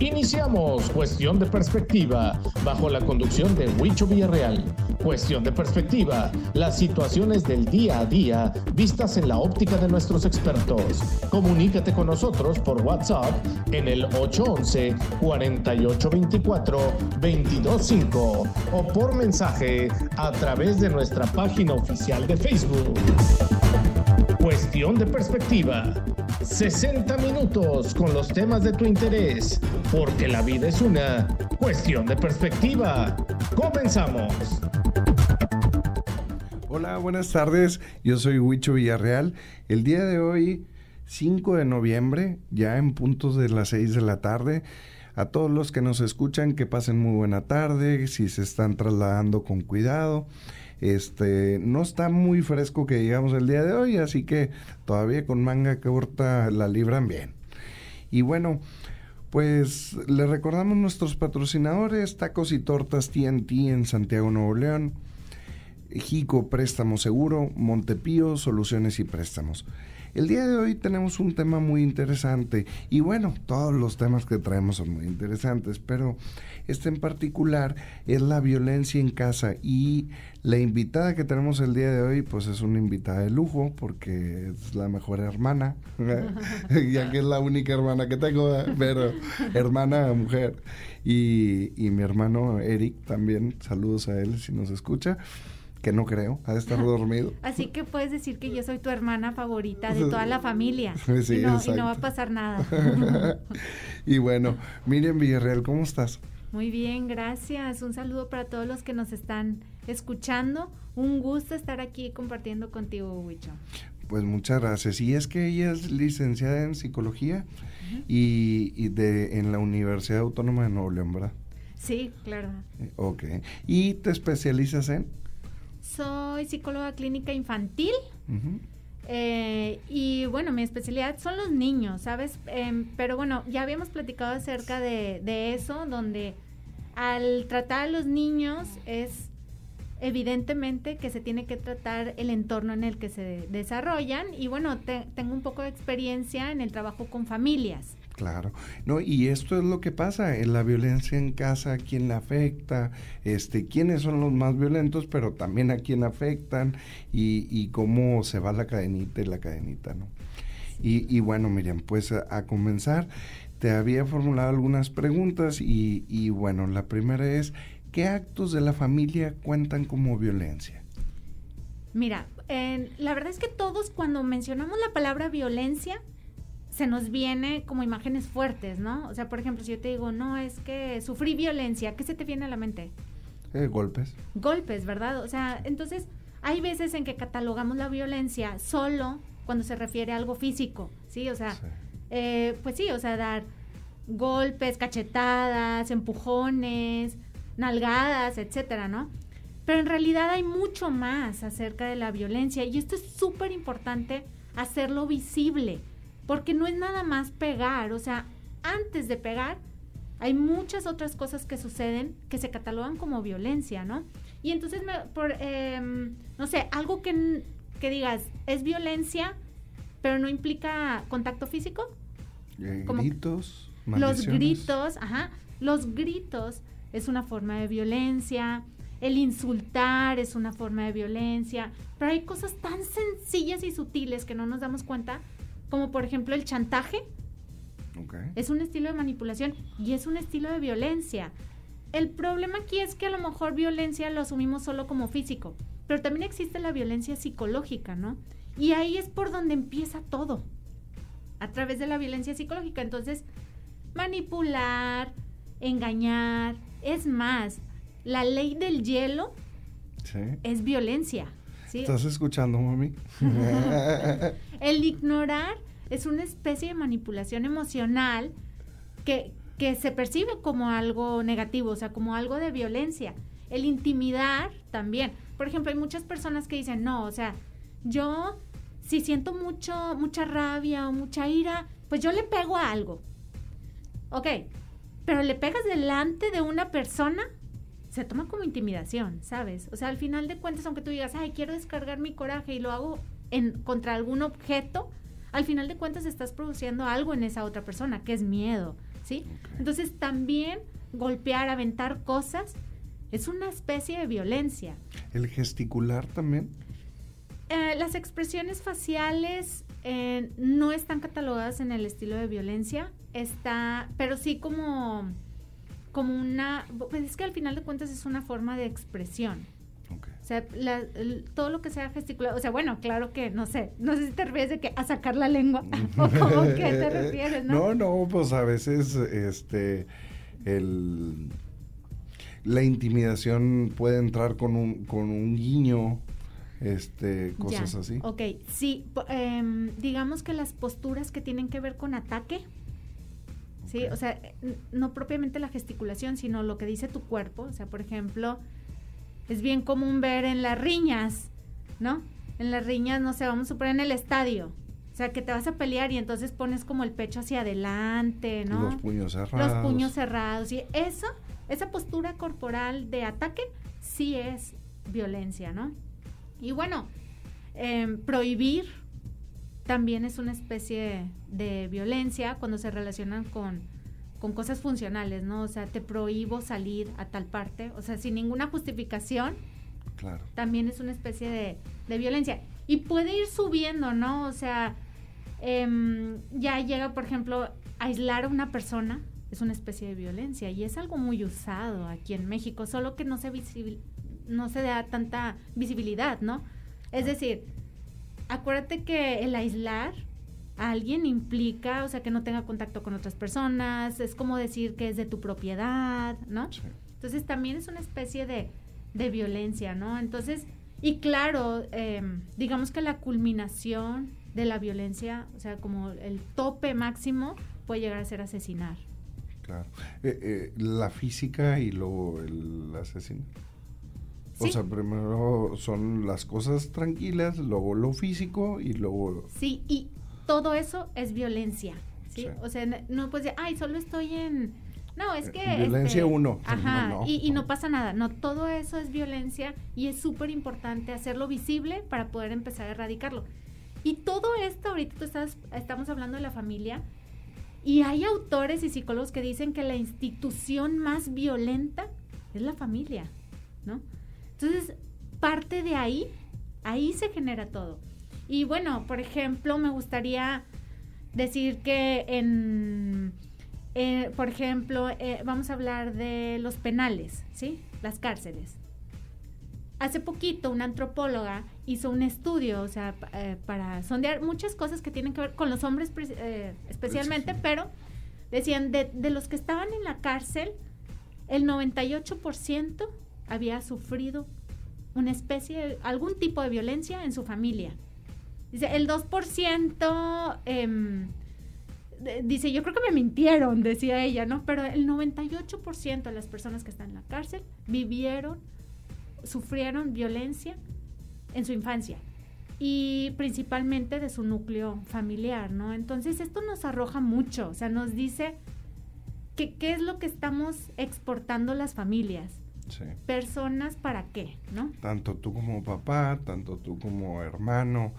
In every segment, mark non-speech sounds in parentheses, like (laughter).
Iniciamos Cuestión de Perspectiva, bajo la conducción de Huicho Villarreal. Cuestión de Perspectiva, las situaciones del día a día vistas en la óptica de nuestros expertos. Comunícate con nosotros por WhatsApp en el 811-4824-225 o por mensaje a través de nuestra página oficial de Facebook. Cuestión de Perspectiva. 60 minutos con los temas de tu interés, porque la vida es una cuestión de perspectiva. Comenzamos. Hola, buenas tardes. Yo soy Huicho Villarreal. El día de hoy, 5 de noviembre, ya en puntos de las 6 de la tarde, a todos los que nos escuchan, que pasen muy buena tarde, si se están trasladando con cuidado. Este, no está muy fresco que digamos el día de hoy, así que todavía con manga corta la libran bien. Y bueno, pues le recordamos nuestros patrocinadores, Tacos y Tortas TNT en Santiago Nuevo León, Jico Préstamo Seguro, Montepío Soluciones y Préstamos. El día de hoy tenemos un tema muy interesante y bueno, todos los temas que traemos son muy interesantes, pero este en particular es la violencia en casa y la invitada que tenemos el día de hoy pues es una invitada de lujo porque es la mejor hermana, (laughs) ya que es la única hermana que tengo, pero hermana mujer. Y, y mi hermano Eric también, saludos a él si nos escucha que no creo, ha de estar (laughs) dormido. Así que puedes decir que yo soy tu hermana favorita de toda la (laughs) familia. y, no, y, no, va a pasar nada. (laughs) y bueno, Miriam Villarreal, ¿cómo estás? Muy bien, gracias. Un saludo para todos los que nos están escuchando. Un gusto estar aquí compartiendo contigo, Huicho. Pues muchas gracias. Y es que ella es licenciada en psicología y, y, de, en la Universidad Autónoma de Nuevo León, ¿verdad? Sí, claro. Ok. ¿Y te especializas en? Soy psicóloga clínica infantil. Eh, y bueno, mi especialidad son los niños, ¿sabes? Em, pero bueno, ya habíamos platicado acerca de, de, eso, donde al tratar a los niños es evidentemente que se tiene que tratar el entorno en el que se desarrollan y bueno, tengo un poco de experiencia en el trabajo con familias. Claro, no, y esto es lo que pasa, en la violencia en casa, quién le afecta, este, quiénes son los más violentos, pero también a quién afectan y, cómo se va la cadenita y la cadenita, ¿no? Y, y bueno, Miriam, pues a, comenzar, te había formulado algunas preguntas y bueno, la primera es, ¿qué actos de la familia cuentan como violencia? Mira, la verdad es que todos cuando mencionamos la palabra violencia, se nos viene como imágenes fuertes, ¿no? O sea, por ejemplo, si yo te digo, no, es que sufrí violencia, ¿qué se te viene a la mente? Eh, golpes. Golpes, ¿verdad? O sea, entonces hay veces en que catalogamos la violencia solo cuando se refiere a algo físico, ¿sí? O sea, eh, pues sí, o sea, dar golpes, cachetadas, empujones, nalgadas, etcétera, ¿no? Pero en realidad hay mucho más acerca de la violencia y esto es súper importante hacerlo visible porque no es nada más pegar, o sea, antes de pegar hay muchas otras cosas que suceden que se catalogan como violencia, ¿no? Y entonces, por, em, no sé, algo que, que, digas, es violencia, pero no implica contacto físico. Eh, gritos, Los gritos, ajá, los gritos es una forma de violencia, el insultar es una forma de violencia, pero hay cosas tan sencillas y sutiles que no nos damos cuenta como por ejemplo el chantaje. Es un estilo de manipulación y es un estilo de violencia. El problema aquí es que a lo mejor violencia lo asumimos solo como físico, pero también existe la violencia psicológica, ¿no? Y ahí es por donde empieza todo, a través de la violencia psicológica. Entonces, manipular, engañar, es más, la ley del hielo es violencia. ¿Estás escuchando, mami? (laughs) (laughs) el ignorar es una especie de manipulación emocional que, que se percibe como algo negativo, o sea, como algo de violencia. El intimidar también. Por ejemplo, hay muchas personas que dicen, no, o sea, yo si siento mucho, mucha rabia o mucha ira, pues yo le pego a algo. Ok, pero le pegas delante de una persona se toma como intimidación, ¿sabes? O sea, al final de cuentas, aunque tú digas, ay, quiero descargar mi coraje y lo hago en, contra algún objeto, al final de cuentas estás produciendo algo en esa otra persona, que es miedo, ¿sí? Entonces también golpear, aventar cosas es una especie de violencia. ¿El gesticular también? Eh, las expresiones faciales eh, no están catalogadas en el estilo de violencia, está, pero sí como, como una, pues es que al final de cuentas es una forma de expresión. O sea, todo lo que sea gesticulado, o sea, bueno, claro que, no sé, no sé si te refieres de que a sacar la lengua, (laughs) o cómo que te (laughs) refieres, ¿no? No, no, pues a veces, este, el, la intimidación puede entrar con un, con un guiño, este, cosas así. Ok, sí, em, digamos que las posturas que tienen que ver con ataque, sí, o sea, no propiamente la gesticulación, sino lo que dice tu cuerpo, o sea, por ejemplo, es bien común ver en las riñas, ¿no? En las riñas, no sé, vamos a suponer en el estadio. O sea, que te vas a pelear y entonces pones como el pecho hacia adelante, ¿no? Los puños cerrados. Los puños cerrados. Y eso, esa postura corporal de ataque, sí es violencia, ¿no? Y bueno, em, prohibir también es una especie de violencia cuando se relacionan con con cosas funcionales, ¿no? O sea, te prohíbo salir a tal parte, o sea, sin ninguna justificación. Claro. También es una especie de, de violencia. Y puede ir subiendo, ¿no? O sea, em, ya llega, por ejemplo, aislar a una persona, es una especie de violencia y es algo muy usado aquí en México, solo que no se, no se da tanta visibilidad, ¿no? Es decir, acuérdate que el aislar alguien implica, o sea, que no tenga contacto con otras personas, es como decir que es de tu propiedad, ¿no? Entonces también es una especie de, de violencia, ¿no? Entonces, y claro, em, digamos que la culminación de la violencia, o sea, como el tope máximo, puede llegar a ser asesinar. Claro. Eh, eh, la física y luego el asesino. O sea, primero son las cosas tranquilas, luego lo físico y luego... Sí, y todo eso es violencia, ¿sí? O sea, no puedes decir, ay, solo estoy en... No, es que... Violencia este, uno. Ajá, y, no pasa nada. No, todo eso es violencia y es súper importante hacerlo visible para poder empezar a erradicarlo. Y todo esto, ahorita tú estás, estamos hablando de la familia, y hay autores y psicólogos que dicen que la institución más violenta es la familia, ¿no? Entonces, parte de ahí, ahí se genera todo. Y bueno, por ejemplo, me gustaría decir que en, eh, por ejemplo, eh, vamos a hablar de los penales, ¿sí? Las cárceles. Hace poquito una antropóloga hizo un estudio, o sea, eh, para sondear muchas cosas que tienen que ver con los hombres especialmente, pero decían, de, de los que estaban en la cárcel, el 98% había sufrido una especie, algún tipo de violencia en su familia. Dice, el 2%, em, dice, yo creo que me mintieron, decía ella, ¿no? Pero el 98% de las personas que están en la cárcel vivieron, sufrieron violencia en su infancia y principalmente de su núcleo familiar, ¿no? Entonces esto nos arroja mucho, o sea, nos dice que qué es lo que estamos exportando las familias. Sí. Personas para qué, ¿no? Tanto tú como papá, tanto tú como hermano,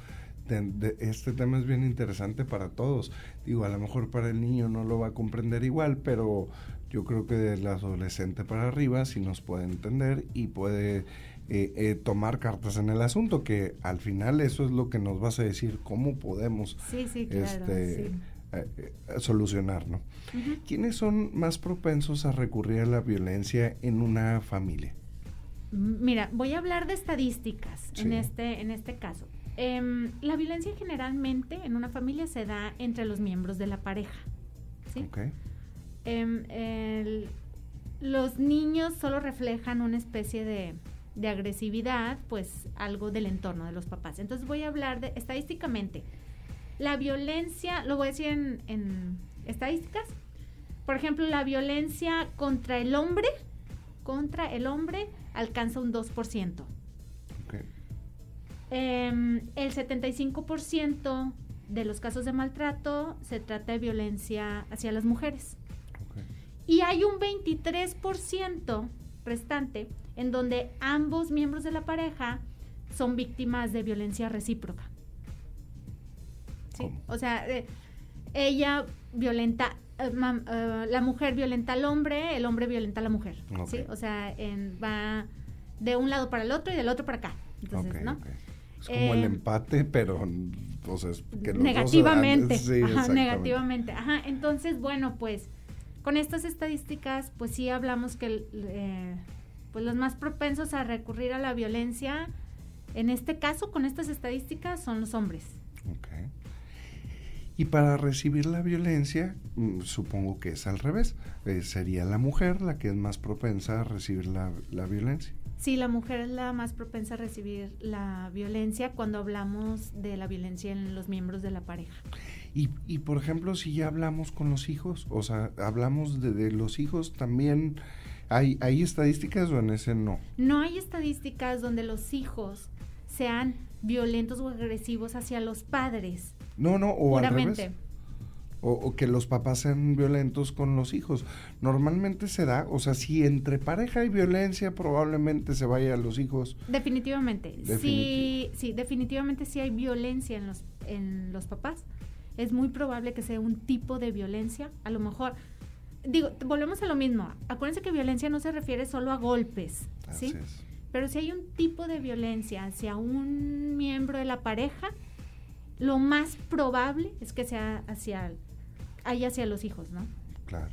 este tema es bien interesante para todos. Digo, a lo mejor para el niño no lo va a comprender igual, pero yo creo que del adolescente para arriba sí nos puede entender y puede eh, eh, tomar cartas en el asunto, que al final eso es lo que nos vas a decir cómo podemos este, eh, solucionar, ¿no? ¿Quiénes son más propensos a recurrir a la violencia en una familia? Mira, voy a hablar de estadísticas en, este, en este caso. Em, la violencia generalmente en una familia se da entre los miembros de la pareja. ¿sí? Em, los niños solo reflejan una especie de, agresividad, pues algo del entorno de los papás. Entonces voy a hablar de estadísticamente. La violencia, lo voy a decir en, en estadísticas. Por ejemplo, la violencia contra el hombre, contra el hombre, alcanza un 2%. Em, el 75% de los casos de maltrato se trata de violencia hacia las mujeres. Y hay un 23% restante en donde ambos miembros de la pareja son víctimas de violencia recíproca. ¿Sí? O sea, ella violenta, eh, mam- eh, la mujer violenta al hombre, el hombre violenta a la mujer. ¿sí? O sea, en- va de un lado para el otro y del otro para acá. Entonces, ¿no? Es como el Eh, empate, pero o sea, es que los dos- negativamente. Sí, Ajá, negativamente. Ajá, entonces, bueno, pues con estas estadísticas, pues sí hablamos que eh, pues los más propensos a recurrir a la violencia, en este caso, con estas estadísticas, son los hombres. Ok. Y para recibir la violencia, mm, supongo que es al revés. Eh, sería la mujer la que es más propensa a recibir la, la violencia. Sí, la mujer es la más propensa a recibir la violencia cuando hablamos de la violencia en los miembros de la pareja. Y, y por ejemplo, si ya hablamos con los hijos, o sea, hablamos de, de los hijos, también hay, hay estadísticas o en ese no. No hay estadísticas donde los hijos sean violentos o agresivos hacia los padres. No, no, o al Puramente. revés. O, o que los papás sean violentos con los hijos. Normalmente se da, o sea, si entre pareja hay violencia, probablemente se vaya a los hijos. Definitivamente. Sí, Definitivo. sí, definitivamente sí hay violencia en los, en los papás. Es muy probable que sea un tipo de violencia. A lo mejor, digo, volvemos a lo mismo. Acuérdense que violencia no se refiere solo a golpes, Así ¿sí? es. Pero si hay un tipo de violencia hacia un miembro de la pareja, lo más probable es que sea hacia, haya hacia los hijos, ¿no? Claro.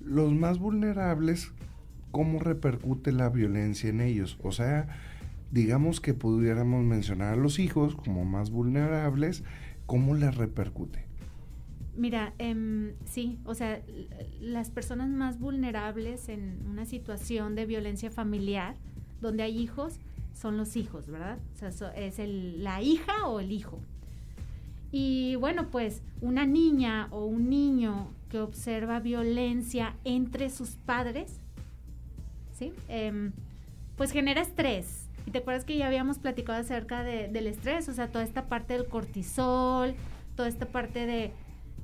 Los más vulnerables, ¿cómo repercute la violencia en ellos? O sea, digamos que pudiéramos mencionar a los hijos como más vulnerables, ¿cómo les repercute? Mira, em, sí, o sea, las personas más vulnerables en una situación de violencia familiar, donde hay hijos, son los hijos, ¿verdad? O sea, so- es el- la hija o el hijo. Y bueno, pues una niña o un niño que observa violencia entre sus padres, ¿sí? Em, pues genera estrés. Y te acuerdas que ya habíamos platicado acerca de- del estrés, o sea, toda esta parte del cortisol, toda esta parte de,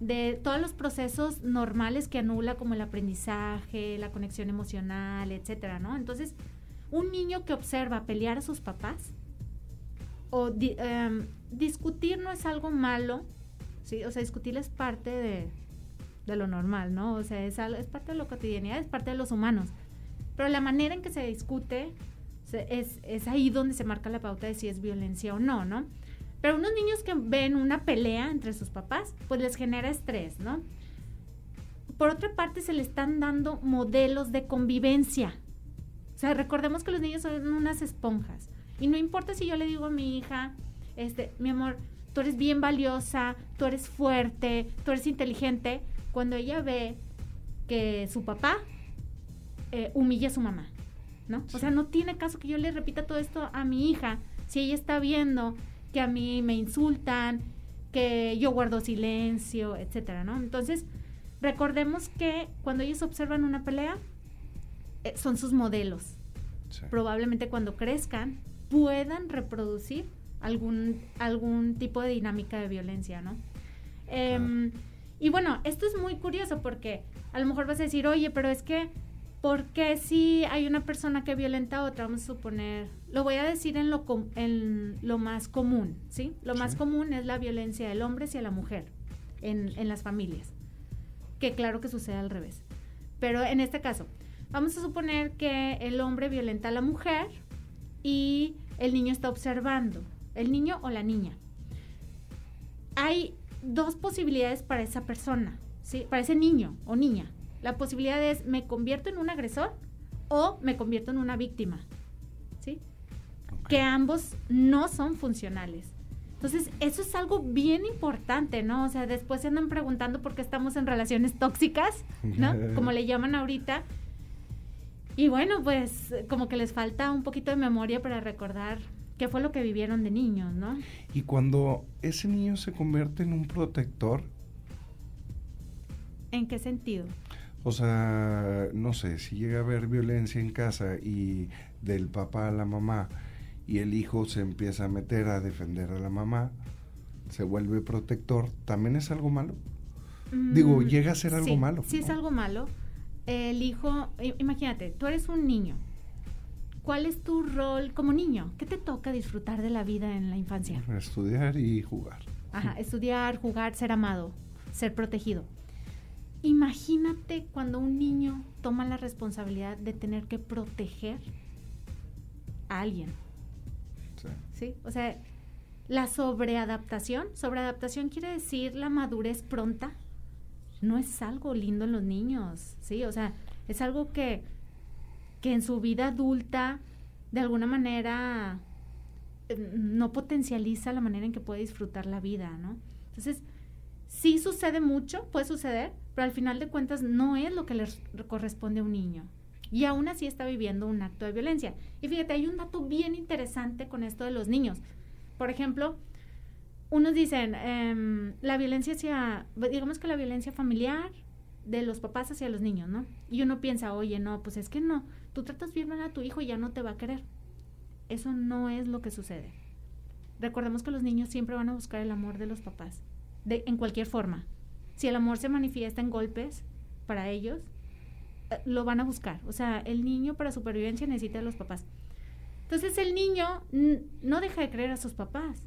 de todos los procesos normales que anula como el aprendizaje, la conexión emocional, etcétera, ¿no? Entonces, un niño que observa pelear a sus papás o em, discutir no es algo malo, ¿sí? O sea, discutir es parte de, de lo normal, ¿no? O sea, es, al- es parte de la cotidianidad, es parte de los humanos. Pero la manera en que se discute es, es ahí donde se marca la pauta de si es violencia o no, ¿no? Pero unos niños que ven una pelea entre sus papás, pues les genera estrés, ¿no? Por otra parte, se le están dando modelos de convivencia. O sea, recordemos que los niños son unas esponjas. Y no importa si yo le digo a mi hija, este, mi amor, tú eres bien valiosa, tú eres fuerte, tú eres inteligente, cuando ella ve que su papá eh, humilla a su mamá, ¿no? O sea, no tiene caso que yo le repita todo esto a mi hija si ella está viendo que a mí me insultan, que yo guardo silencio, etcétera, ¿no? Entonces, recordemos que cuando ellos observan una pelea, eh, son sus modelos. Sí. Probablemente cuando crezcan puedan reproducir algún, algún tipo de dinámica de violencia, ¿no? Em, y bueno, esto es muy curioso porque a lo mejor vas a decir, oye, pero es que, ¿por qué si hay una persona que violenta a otra? Vamos a suponer, lo voy a decir en lo, com- en lo más común, ¿sí? Lo más común es la violencia del hombre hacia la mujer en, en las familias, que claro que sucede al revés. Pero en este caso, vamos a suponer que el hombre violenta a la mujer y el niño está observando, el niño o la niña. Hay dos posibilidades para esa persona, ¿sí? Para ese niño o niña. La posibilidad es me convierto en un agresor o me convierto en una víctima, ¿sí? Que ambos no son funcionales. Entonces, eso es algo bien importante, ¿no? O sea, después se andan preguntando por qué estamos en relaciones tóxicas, ¿no? (laughs) Como le llaman ahorita. Y bueno, pues como que les falta un poquito de memoria para recordar qué fue lo que vivieron de niños, ¿no? Y cuando ese niño se convierte en un protector, ¿En qué sentido? o sea, no sé, si llega a haber violencia en casa y del papá a la mamá y el hijo se empieza a meter a defender a la mamá, se vuelve protector, ¿también es algo malo? Digo, Mm, llega a ser algo sí, malo, Sí, es algo malo. El hijo, imagínate, tú eres un niño. ¿Cuál es tu rol como niño? ¿Qué te toca disfrutar de la vida en la infancia? Estudiar y jugar. Ajá, estudiar, jugar, ser amado, ser protegido. imagínate cuando un niño toma la responsabilidad de tener que proteger a alguien. Sí. ¿Sí? O sea, la sobreadaptación, sobreadaptación quiere decir la madurez pronta, no es algo lindo en los niños, ¿sí? O sea, es algo que, que en su vida adulta, de alguna manera, eh, no potencializa la manera en que puede disfrutar la vida, ¿no? Entonces, sí sucede mucho, puede suceder, pero al final de cuentas no es lo que le corresponde a un niño. Y aún así está viviendo un acto de violencia. Y fíjate, hay un dato bien interesante con esto de los niños. Por ejemplo, unos dicen, em, la violencia hacia, digamos que la violencia familiar de los papás hacia los niños, ¿no? Y uno piensa, oye, no, pues es que no, tú tratas bien a tu hijo y ya no te va a querer. Eso no es lo que sucede. Recordemos que los niños siempre van a buscar el amor de los papás, de, en cualquier forma. Si el amor se manifiesta en golpes para ellos, eh, lo van a buscar. O sea, el niño para supervivencia necesita a los papás. Entonces el niño no deja de creer a sus papás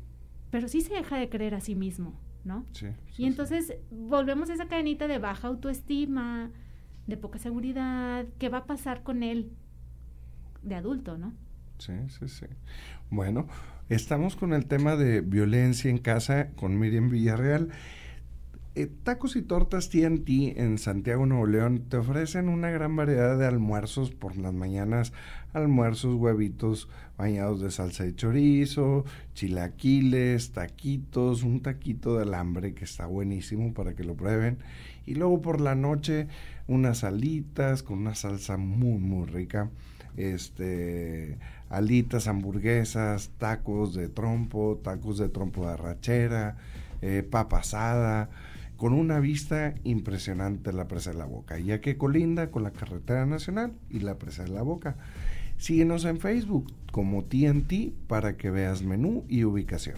pero sí se deja de creer a sí mismo, ¿no? Sí. y entonces volvemos a esa cadenita de baja autoestima, de poca seguridad, ¿qué va a pasar con él de adulto, no? Sí, sí, sí. Bueno, estamos con el tema de violencia en casa con Miriam Villarreal. Eh, tacos y Tortas TNT en Santiago, Nuevo León te ofrecen una gran variedad de almuerzos por las mañanas, almuerzos, huevitos bañados de salsa de chorizo, chilaquiles, taquitos, un taquito de alambre que está buenísimo para que lo prueben. Y luego por la noche unas alitas con una salsa muy, muy rica. Este, alitas, hamburguesas, tacos de trompo, tacos de trompo de arrachera, eh, papa asada con una vista impresionante la presa de la boca, ya que colinda con la carretera nacional y la presa de la boca. Síguenos en Facebook como TNT para que veas menú y ubicación.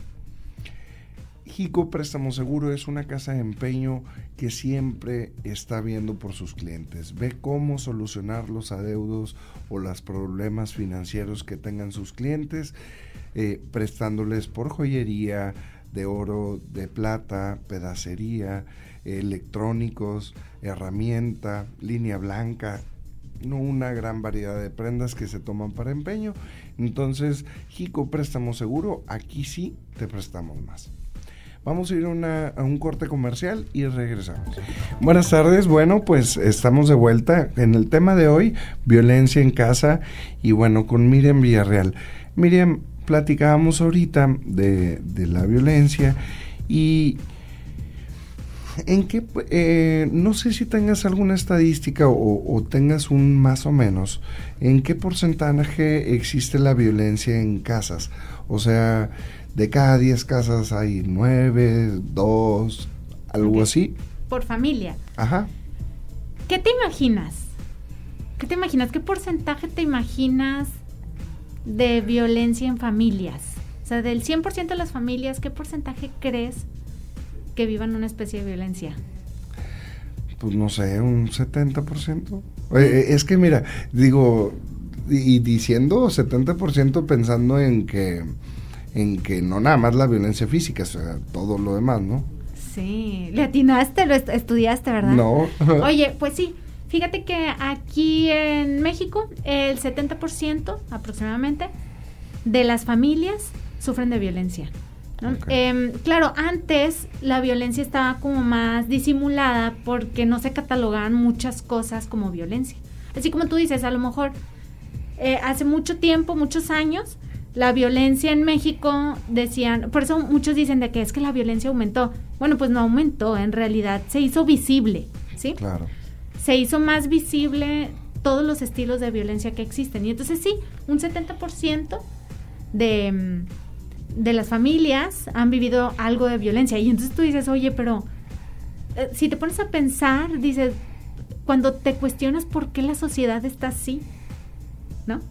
Jico Préstamo Seguro es una casa de empeño que siempre está viendo por sus clientes. Ve cómo solucionar los adeudos o los problemas financieros que tengan sus clientes, eh, prestándoles por joyería, de oro, de plata, pedacería, electrónicos, herramienta, línea blanca, una gran variedad de prendas que se toman para empeño. Entonces, Jico Préstamo Seguro, aquí sí te prestamos más. Vamos a ir a, un corte comercial y regresamos. Buenas tardes, bueno, pues estamos de vuelta en el tema de hoy, violencia en casa y bueno, con Miriam Villarreal. Miriam, platicábamos ahorita de, la violencia y en qué, eh, no sé si tengas alguna estadística o, tengas un más o menos, en qué porcentaje existe la violencia en casas. O sea, de cada 10 casas hay 9, 2, algo así. Por familia. Ajá. ¿Qué te imaginas? ¿Qué te imaginas? ¿Qué porcentaje te imaginas de violencia en familias? O sea, del 100% de las familias, ¿qué porcentaje crees que vivan una especie de violencia? Pues no sé, un 70%. Eh, es que mira, digo, y diciendo 70% pensando en que, en que no nada más la violencia física, o sea, todo lo demás, ¿no? Sí, le atinaste, lo estudiaste, ¿verdad? No. Oye, pues sí, Fíjate que aquí en México el 70% aproximadamente de las familias sufren de violencia. Em, claro, antes la violencia estaba como más disimulada porque no se catalogaban muchas cosas como violencia. Así como tú dices, a lo mejor eh, hace mucho tiempo, muchos años, la violencia en México decían, por eso muchos dicen de que es que la violencia aumentó. Bueno, pues no aumentó, en realidad se hizo visible, ¿sí? Claro se hizo más visible todos los estilos de violencia que existen. Y entonces sí, un 70% de, de las familias han vivido algo de violencia. Y entonces tú dices, oye, pero eh, si te pones a pensar, dices, cuando te cuestionas por qué la sociedad está así, ¿no?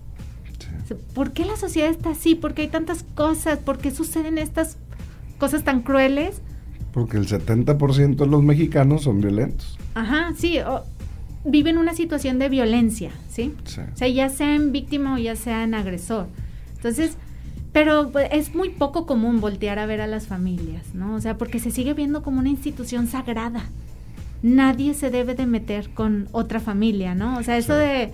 ¿Por qué la sociedad está así? ¿Por qué hay tantas cosas? ¿Por qué suceden estas cosas tan crueles? Porque el 70% de los mexicanos son violentos. Ajá, sí viven una situación de violencia, ¿sí? O sea, ya sean víctima o ya sean agresor. Entonces, pero pues, es muy poco común voltear a ver a las familias, ¿no? O sea, porque se sigue viendo como una institución sagrada, nadie se debe de meter con otra familia, ¿no? O sea, eso de,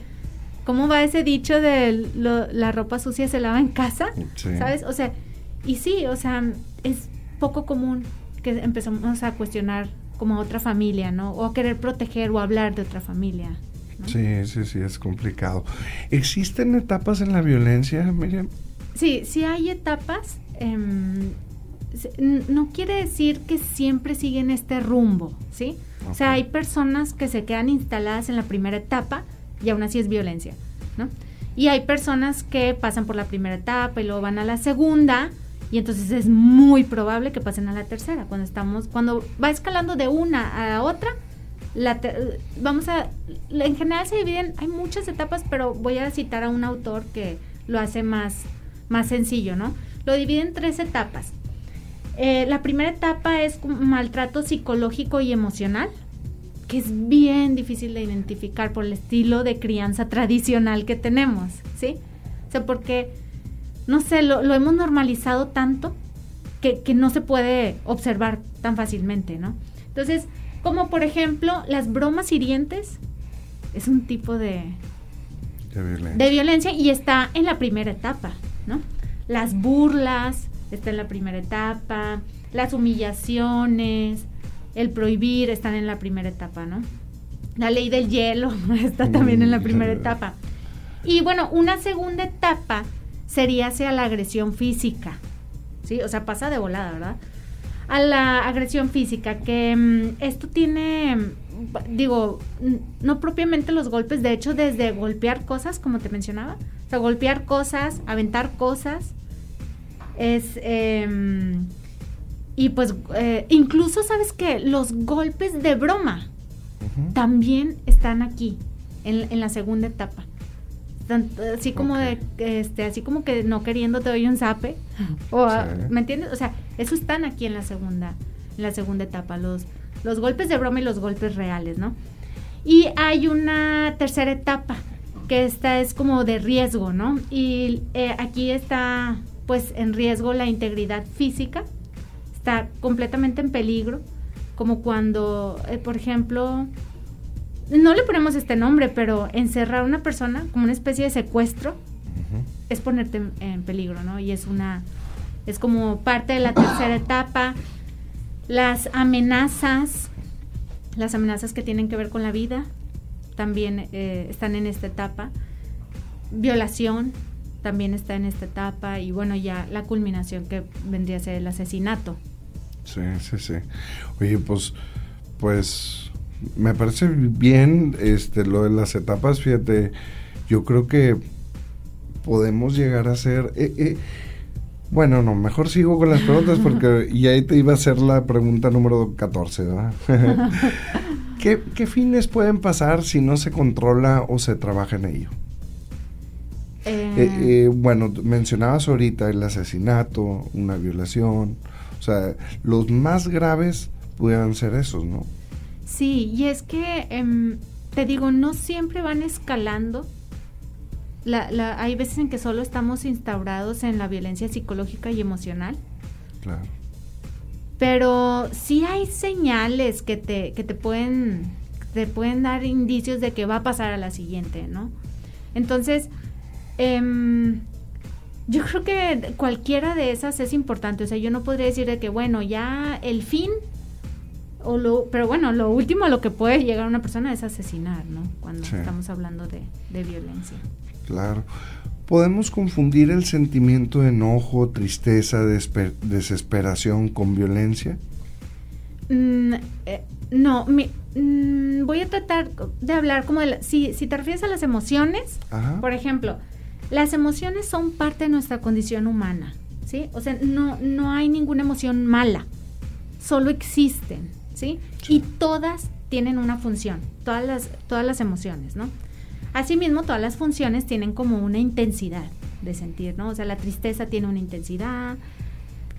¿cómo va ese dicho de la ropa sucia se lava en casa? ¿Sabes? O sea, y sí, o sea, es poco común que empezamos a cuestionar como otra familia, ¿no? O a querer proteger o hablar de otra familia. Sí, sí, sí, es complicado. ¿Existen etapas en la violencia, Miriam? Sí, sí hay etapas. Em, no quiere decir que siempre siguen este rumbo, ¿sí? O sea, hay personas que se quedan instaladas en la primera etapa y aún así es violencia, ¿no? Y hay personas que pasan por la primera etapa y luego van a la segunda y entonces es muy probable que pasen a la tercera. Cuando estamos, cuando va escalando de una a otra, la vamos a, en general se dividen, hay muchas etapas, pero voy a citar a un autor que lo hace más, más sencillo, ¿no? Lo divide en tres etapas. Eh, la primera etapa es maltrato psicológico y emocional, que es bien difícil de identificar por el estilo de crianza (laughs) tradicional que tenemos, ¿sí? O sea, porque, no sé, lo, hemos normalizado tanto que, que, no se puede observar tan fácilmente, ¿no? Entonces, como por ejemplo, las bromas hirientes es un tipo de, de, violencia. de violencia y está en la primera etapa, ¿no? Las burlas, está en la primera etapa, las humillaciones, el prohibir están en la primera etapa, ¿no? La ley del hielo (laughs) está también en la primera etapa. Y bueno, una segunda etapa sería hacia la agresión física, ¿sí? O sea, pasa de volada, ¿verdad? A la agresión física, que mm, esto tiene, digo, no propiamente los golpes, de hecho, desde golpear cosas, como te mencionaba, o sea, golpear cosas, aventar cosas, es... Em, y pues eh, incluso, ¿sabes que Los golpes de broma también están aquí, en, la segunda etapa. Así como de, este, así como que no queriendo te doy un zape. O, ¿Me entiendes? O sea, eso están aquí en la segunda, en la segunda etapa, los, los golpes de broma y los golpes reales, ¿no? Y hay una tercera etapa, que esta es como de riesgo, ¿no? Y eh, aquí está pues en riesgo la integridad física, está completamente en peligro, como cuando, eh, por ejemplo, no le ponemos este nombre, pero encerrar a una persona como una especie de secuestro es ponerte en, peligro, ¿no? Y es una, es como parte de la tercera etapa. Las amenazas, las amenazas que tienen que ver con la vida, también eh, están en esta etapa. Violación, también está en esta etapa y bueno, ya la culminación que vendría a ser el asesinato. Sí, sí, sí. Oye, pues, pues me parece bien este lo de las etapas, fíjate, yo creo que podemos llegar a ser... Eh, eh, bueno, no, mejor sigo con las preguntas porque (laughs) y ahí te iba a hacer la pregunta número 14, ¿verdad? (laughs) ¿Qué, ¿Qué fines pueden pasar si no se controla o se trabaja en ello? Eh, eh, bueno, mencionabas ahorita el asesinato, una violación, o sea, los más graves pudieran ser esos, ¿no? Sí, y es que, em, te digo, no siempre van escalando. La, hay veces en que solo estamos instaurados en la violencia psicológica y emocional. Claro. Pero sí hay señales que te, que te pueden, te pueden dar indicios de que va a pasar a la siguiente, ¿no? Entonces, Em, yo creo que cualquiera de esas es importante. O sea, yo no podría decir de que, bueno, ya el fin, o lo, pero bueno, lo último a lo que puede llegar una persona es asesinar, ¿no? Cuando estamos hablando de, violencia. Claro. ¿Podemos confundir el sentimiento de enojo, tristeza, desesperación con violencia? Mm, eh, no, mm, voy a tratar de hablar como de... si, si te refieres a las emociones, por ejemplo, las emociones son parte de nuestra condición humana, ¿sí? O sea, no, no hay ninguna emoción mala, solo existen, ¿sí? Y todas tienen una función, todas las, todas las emociones, ¿no? Asimismo, todas las funciones tienen como una intensidad de sentir, ¿no? O sea, la tristeza tiene una intensidad,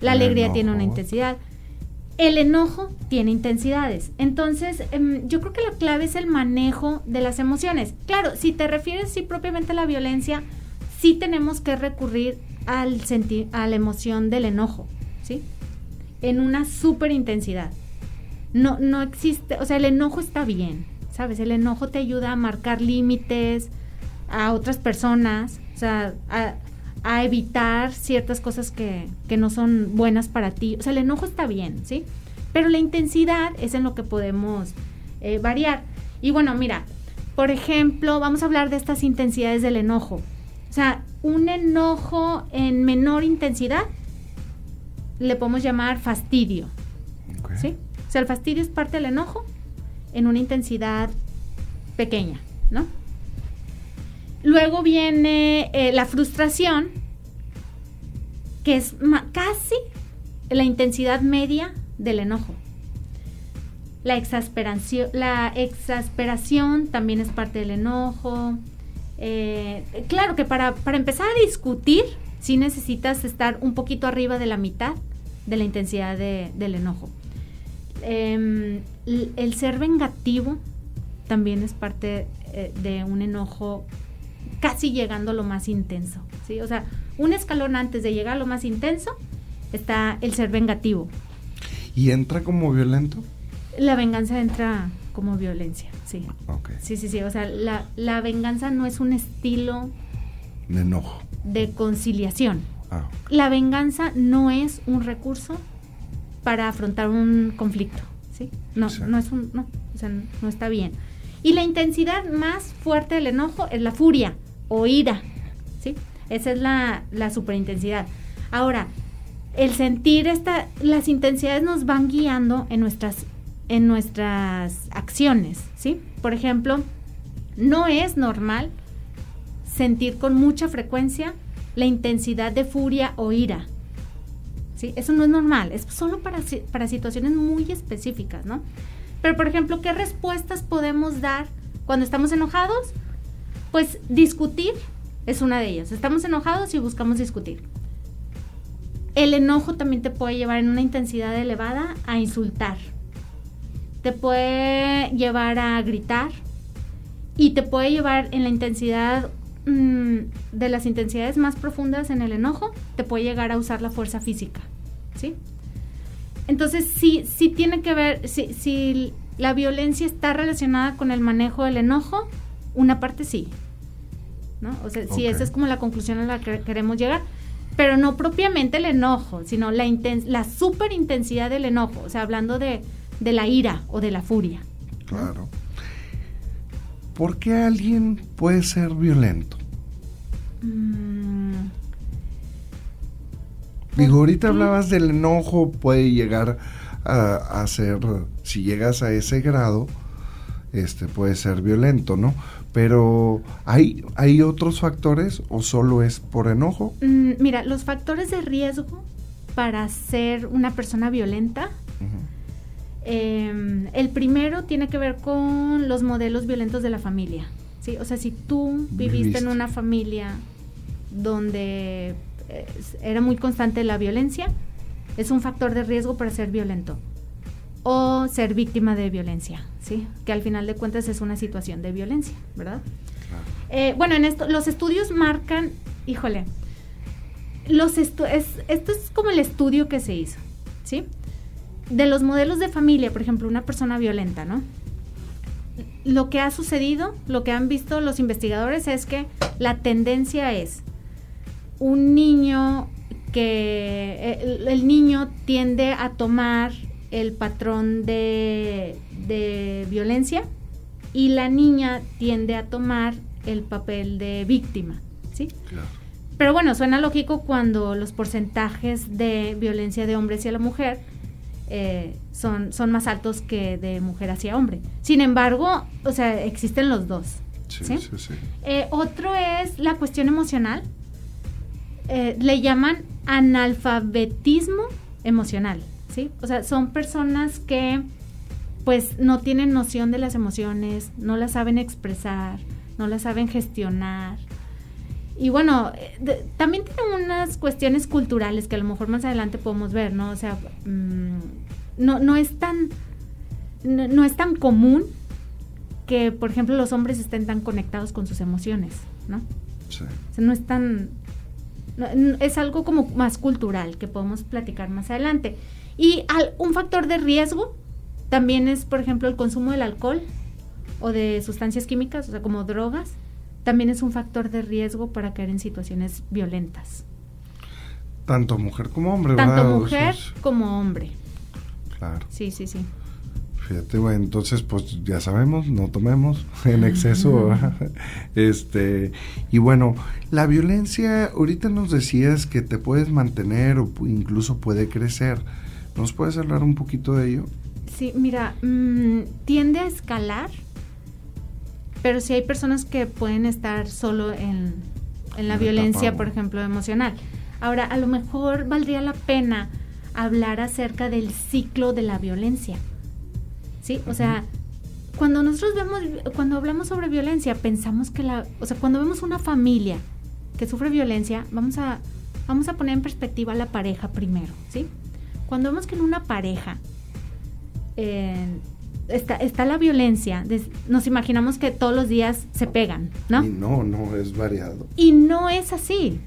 la alegría tiene una intensidad, el enojo tiene intensidades. Entonces, em, yo creo que la clave es el manejo de las emociones. Claro, si te refieres sí propiamente a la violencia, sí tenemos que recurrir al sentir, a la emoción del enojo, ¿sí? En una súper intensidad. No, no existe, o sea, el enojo está bien, ¿sabes? El enojo te ayuda a marcar límites a otras personas, o sea, a, evitar ciertas cosas que, que, no son buenas para ti. O sea, el enojo está bien, ¿sí? Pero la intensidad es en lo que podemos eh, variar. Y bueno, mira, por ejemplo, vamos a hablar de estas intensidades del enojo. O sea, un enojo en menor intensidad le podemos llamar fastidio. ¿Sí? O sea, el fastidio es parte del enojo en una intensidad pequeña, ¿no? Luego viene eh, la frustración, que es casi la intensidad media del enojo. La exasperación, la exasperación también es parte del enojo. Eh, claro que para, empezar a discutir, sí necesitas estar un poquito arriba de la mitad de la intensidad del enojo. Em, el ser vengativo también es parte eh, de un enojo casi llegando a lo más intenso, ¿sí? O sea, un escalón antes de llegar a lo más intenso está el ser vengativo. ¿Y entra como violento? La venganza entra como violencia, sí. Sí, sí, sí. O sea, la, venganza no es un estilo... De enojo. De conciliación. Ah, la venganza no es un recurso para afrontar un conflicto, ¿sí? No, no es un, no, o sea, no está bien. Y la intensidad más fuerte del enojo es la furia o ira, ¿sí? Esa es la, la superintensidad. Ahora, el sentir esta, las intensidades nos van guiando en nuestras, en nuestras acciones, ¿sí? Por ejemplo, no es normal sentir con mucha frecuencia la intensidad de furia o ira, eso no es normal, es solo para, para situaciones muy específicas, ¿no? Pero, por ejemplo, ¿qué respuestas podemos dar cuando estamos enojados? Pues discutir es una de ellas. Estamos enojados y buscamos discutir. El enojo también te puede llevar en una intensidad elevada a insultar. Te puede llevar a gritar. Y te puede llevar en la intensidad mm, de las intensidades más profundas en el enojo, te puede llegar a usar la fuerza física. ¿sí? Entonces, sí, sí tiene que ver, si, si la violencia está relacionada con el manejo del enojo, una parte sí, ¿no? O sea, si esa es como la conclusión a la que queremos llegar, pero no propiamente el enojo, sino la, la super intensidad del enojo, o sea, hablando de, de la ira o de la furia. Claro. ¿Por qué alguien puede ser violento? Mm, Digo, ahorita hablabas del enojo, puede llegar a, ser, si llegas a ese grado, este puede ser violento, ¿no? Pero ¿hay, ¿hay otros factores o solo es por enojo? Mm, mira, los factores de riesgo para ser una persona violenta, em, el primero tiene que ver con los modelos violentos de la familia. ¿sí? O sea, si tú viviste en una familia donde era muy constante la violencia, es un factor de riesgo para ser violento o ser víctima de violencia, ¿sí? Que al final de cuentas es una situación de violencia, ¿verdad? Eh, bueno, en esto, los estudios marcan, híjole, los esto es como el estudio que se hizo, ¿sí? De los modelos de familia, por ejemplo, una persona violenta, ¿no? Lo que ha sucedido, lo que han visto los investigadores es que la tendencia es un niño que el, niño tiende a tomar el patrón de, violencia y la niña tiende a tomar el papel de víctima, ¿sí? Pero bueno, suena lógico cuando los porcentajes de violencia de hombres hacia la mujer eh, son, son más altos que de mujer hacia hombre. Sin embargo, o sea, existen los dos. Sí, eh, otro es la cuestión emocional. Eh, le llaman analfabetismo emocional, ¿sí? O sea, son personas que pues no tienen noción de las emociones, no las saben expresar, no las saben gestionar. Y bueno, eh, también tienen unas cuestiones culturales que a lo mejor más adelante podemos ver, ¿no? O sea, mm, no, no es tan no, es tan común que, por ejemplo, los hombres estén tan conectados con sus emociones, ¿no? Sí. O sea, no es tan es algo como más cultural que podemos platicar más adelante. Y un factor de riesgo También es, por ejemplo, el consumo del alcohol o de sustancias químicas, o sea, como drogas, también es un factor de riesgo para caer en situaciones violentas. Tanto mujer como hombre, Tanto mujer como hombre. Claro. Sí, sí, sí. Fíjate, entonces pues ya sabemos, no tomemos (laughs) en exceso. este, y bueno, la violencia, ahorita nos decías que te puedes mantener o incluso puede crecer. ¿Nos puedes hablar un poquito de ello? Sí, mira, mm, tiende a escalar, pero sí hay personas que pueden estar solo en, en la violencia, por ejemplo, emocional. Ahora, a lo mejor valdría la pena hablar acerca del ciclo de la violencia. ¿Sí? O sea, cuando nosotros vemos, cuando hablamos sobre violencia, pensamos que la, o sea, cuando vemos una familia que sufre violencia, vamos a, vamos a poner en perspectiva a la pareja primero, ¿sí? Cuando vemos que en una pareja eh, está, está la violencia, nos imaginamos que todos los días se pegan, ¿no? Y no, no, es variado. Y no es así.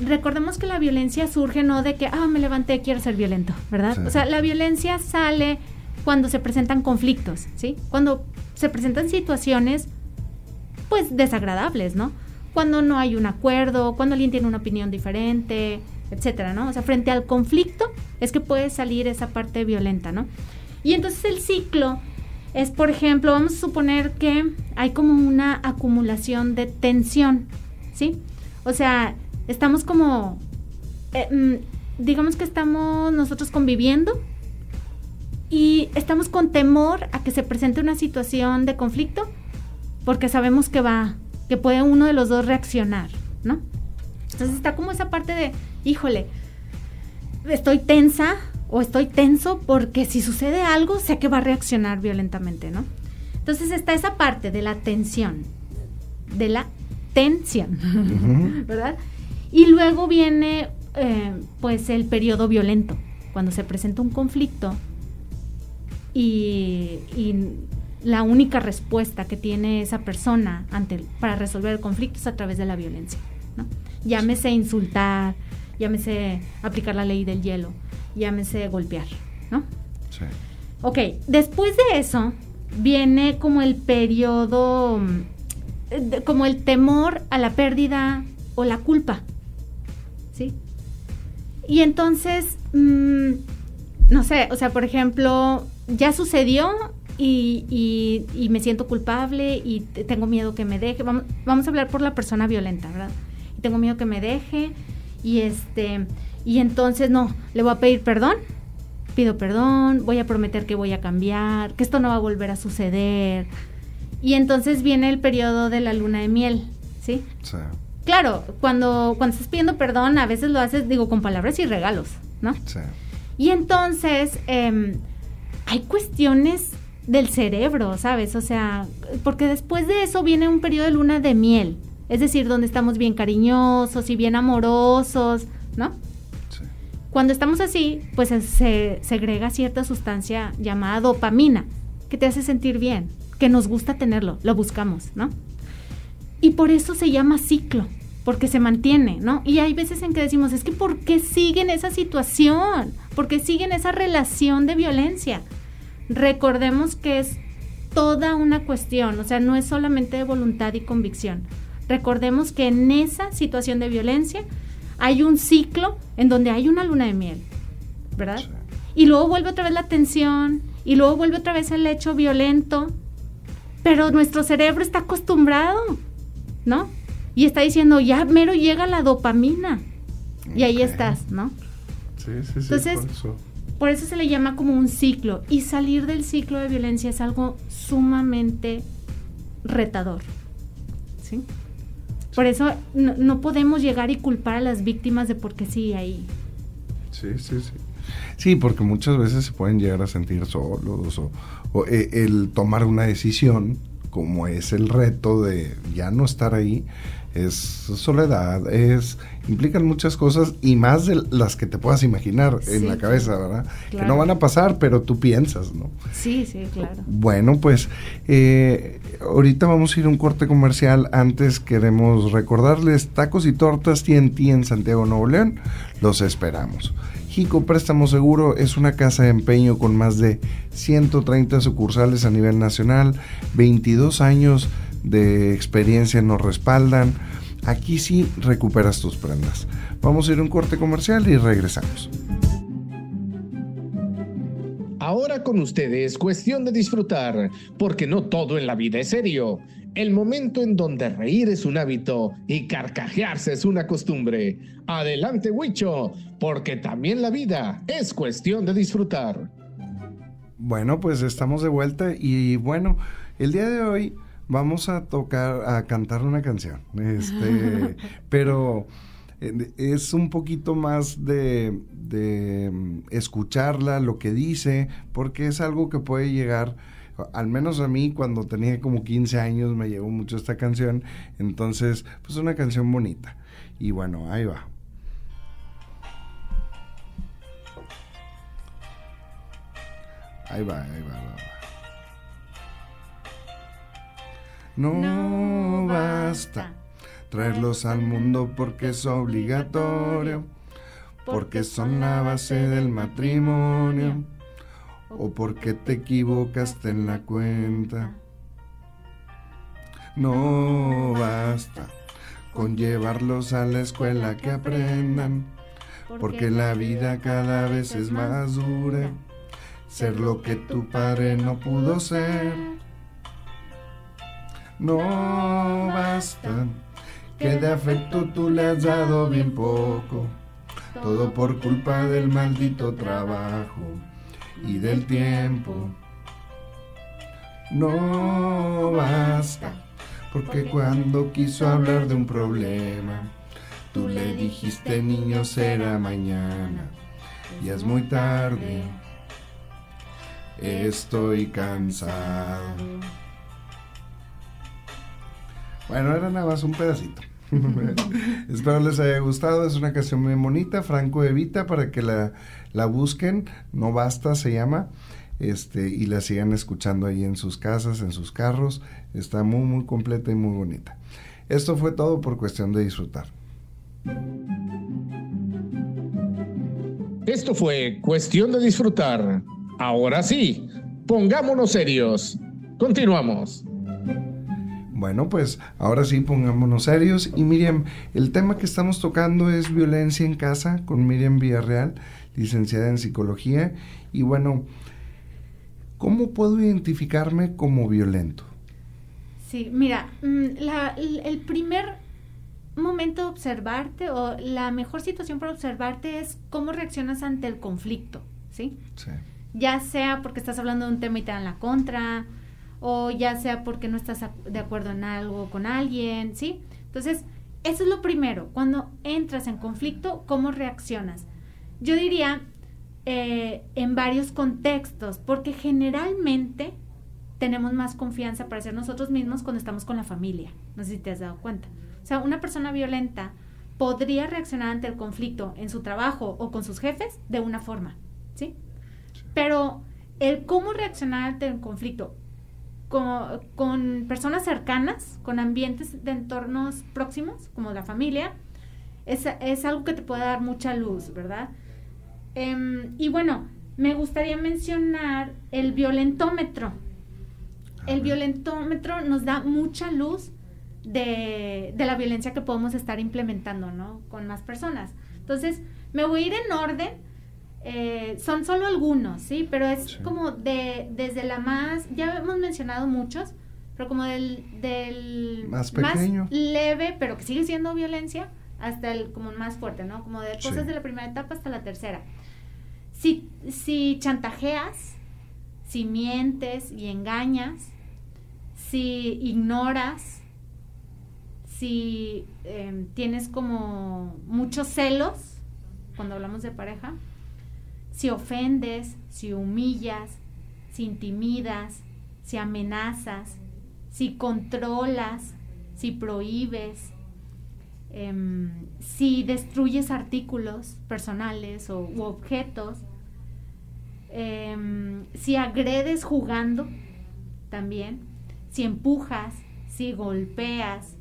Recordemos que la violencia surge no de que, ah, me levanté, quiero ser violento, ¿verdad? O sea, la violencia sale cuando se presentan conflictos, ¿sí? Cuando se presentan situaciones, pues, desagradables, ¿no? Cuando no hay un acuerdo, cuando alguien tiene una opinión diferente, etcétera, ¿no? O sea, frente al conflicto es que puede salir esa parte violenta, ¿no? Y entonces el ciclo es, por ejemplo, vamos a suponer que hay como una acumulación de tensión, ¿sí? O sea, estamos como, eh, mm, digamos que estamos nosotros conviviendo, y estamos con temor a que se presente una situación de conflicto porque sabemos que va, que puede uno de los dos reaccionar, ¿no? Entonces está como esa parte de, híjole, estoy tensa o estoy tenso porque si sucede algo sé que va a reaccionar violentamente, ¿no? Entonces está esa parte de la tensión, de la tensión, (laughs) ¿verdad? Y luego viene eh, pues el periodo violento, cuando se presenta un conflicto y, la única respuesta que tiene esa persona ante, para resolver el conflicto es a través de la violencia. ¿no? Llámese insultar, llámese aplicar la ley del hielo, llámese golpear. ¿no? Sí. Ok, después de eso viene como el periodo, como el temor a la pérdida o la culpa. ¿Sí? Y entonces, mm, no sé, o sea, por ejemplo, ya sucedió y, y, me siento culpable y tengo miedo que me deje. Vamos, vamos a hablar por la persona violenta, ¿verdad? Y tengo miedo que me deje y este y entonces no, le voy a pedir perdón, pido perdón, voy a prometer que voy a cambiar, que esto no va a volver a suceder. Y entonces viene el periodo de la luna de miel, ¿sí? Sí. Claro, cuando, cuando estás pidiendo perdón, a veces lo haces, digo, con palabras y regalos, ¿no? Sí. Y entonces, eh, hay cuestiones del cerebro, ¿sabes? O sea, porque después de eso viene un periodo de luna de miel, es decir, donde estamos bien cariñosos y bien amorosos, ¿no? Sí. Cuando estamos así, pues se segrega cierta sustancia llamada dopamina, que te hace sentir bien, que nos gusta tenerlo, lo buscamos, ¿no? Y por eso se llama ciclo, porque se mantiene, ¿no? Y hay veces en que decimos, es que ¿por qué siguen esa situación? ¿Por qué siguen esa relación de violencia? recordemos que es toda una cuestión, o sea, no es solamente de voluntad y convicción. Recordemos que en esa situación de violencia hay un ciclo en donde hay una luna de miel, ¿verdad? Y luego vuelve otra vez la tensión, y luego vuelve otra vez el hecho violento, pero nuestro cerebro está acostumbrado, ¿no? Y está diciendo, ya mero llega la dopamina. Y ahí estás, ¿no? Sí, sí, sí. Entonces, por eso se le llama como un ciclo. Y salir del ciclo de violencia es algo sumamente retador. ¿Sí? Por eso no, podemos llegar y culpar a las víctimas de por qué sigue ahí. Sí, sí, sí. Sí, porque muchas veces se pueden llegar a sentir solos o, o eh, el tomar una decisión, como es el reto de ya no estar ahí, es soledad, es implican muchas cosas y más de las que te puedas imaginar en la cabeza, ¿verdad? Que no van a pasar, pero tú piensas, ¿no? Sí, sí, claro. Bueno, pues eh, ahorita vamos a ir a un corte comercial. Antes queremos recordarles tacos y tortas TNT en Santiago Nuevo León. Los esperamos. Jico Préstamo Seguro es una casa de empeño con más de 130 sucursales a nivel nacional, 22 años de experiencia nos respaldan. Aquí sí recuperas tus prendas. Vamos a ir a un corte comercial y regresamos. Ahora con ustedes, cuestión de disfrutar, porque no todo en la vida es serio. El momento en donde reír es un hábito y carcajearse es una costumbre. Adelante, Huicho, porque también la vida es cuestión de disfrutar. Bueno, pues estamos de vuelta y bueno, el día de hoy vamos a tocar, a cantar una canción. Este, (laughs) pero eh, es un poquito más de, de mm, escucharla, lo que dice, porque es algo que puede llegar al menos a mí cuando tenía como 15 años me llegó mucho esta canción, entonces pues una canción bonita. Y bueno, ahí va. Ahí va, ahí va, va. No, no basta traerlos al mundo porque es obligatorio, porque son la base del matrimonio o porque te equivocaste en la cuenta. No basta con llevarlos a la escuela que aprendan, porque la vida cada vez es más dura. Ser lo que tu padre no pudo ser. No basta que de afecto tú le has dado bien poco, todo por culpa del maldito trabajo y del tiempo. No basta, porque cuando quiso hablar de un problema, tú le dijiste niño será mañana, y es muy tarde, estoy cansado. Bueno, era nada más un pedacito. (laughs) Espero les haya gustado. Es una canción muy bonita, Franco Evita, para que la, la busquen. No basta, se llama. Este, y la sigan escuchando ahí en sus casas, en sus carros. Está muy, muy completa y muy bonita. Esto fue todo por cuestión de disfrutar. Esto fue cuestión de disfrutar. Ahora sí, pongámonos serios. Continuamos. Bueno, pues ahora sí pongámonos serios. Y Miriam, el tema que estamos tocando es violencia en casa con Miriam Villarreal, licenciada en psicología. Y bueno, ¿cómo puedo identificarme como violento? Sí, mira, mm, el primer momento de observarte o la mejor situación para observarte es cómo reaccionas ante el conflicto, ¿sí? Sí. Ya sea porque estás hablando de un tema y te dan la contra, o ya sea porque no estás de acuerdo en algo con alguien, ¿sí? Entonces, eso es lo primero, cuando entras en conflicto, ¿cómo reaccionas? Yo diría eh, en varios contextos, porque generalmente tenemos más confianza para ser nosotros mismos cuando estamos con la familia, no sé si te has dado cuenta. O sea, una persona violenta podría reaccionar ante el conflicto en su trabajo o con sus jefes de una forma, ¿sí? Pero el cómo reaccionar ante el conflicto con, personas cercanas, con ambientes de entornos próximos, como la familia, es, es algo que te puede dar mucha luz, ¿verdad? Em, y bueno, me gustaría mencionar el violentómetro. El violentómetro nos da mucha luz de, de, la violencia que podemos estar implementando, ¿no? Con más personas. Entonces, me voy a ir en orden eh, son solo algunos, ¿sí? Pero es como de, desde la más, ya hemos mencionado muchos, pero como del, del más, pequeño. leve, pero que sigue siendo violencia, hasta el como más fuerte, ¿no? Como de cosas de la primera etapa hasta la tercera. Si, si chantajeas, si mientes y engañas, si ignoras, si em, tienes como muchos celos, cuando hablamos de pareja, si ofendes, si humillas, si intimidas, si amenazas, si controlas, si prohíbes, em, si destruyes artículos personales o, u objetos, em, si agredes jugando también, si empujas, si golpeas,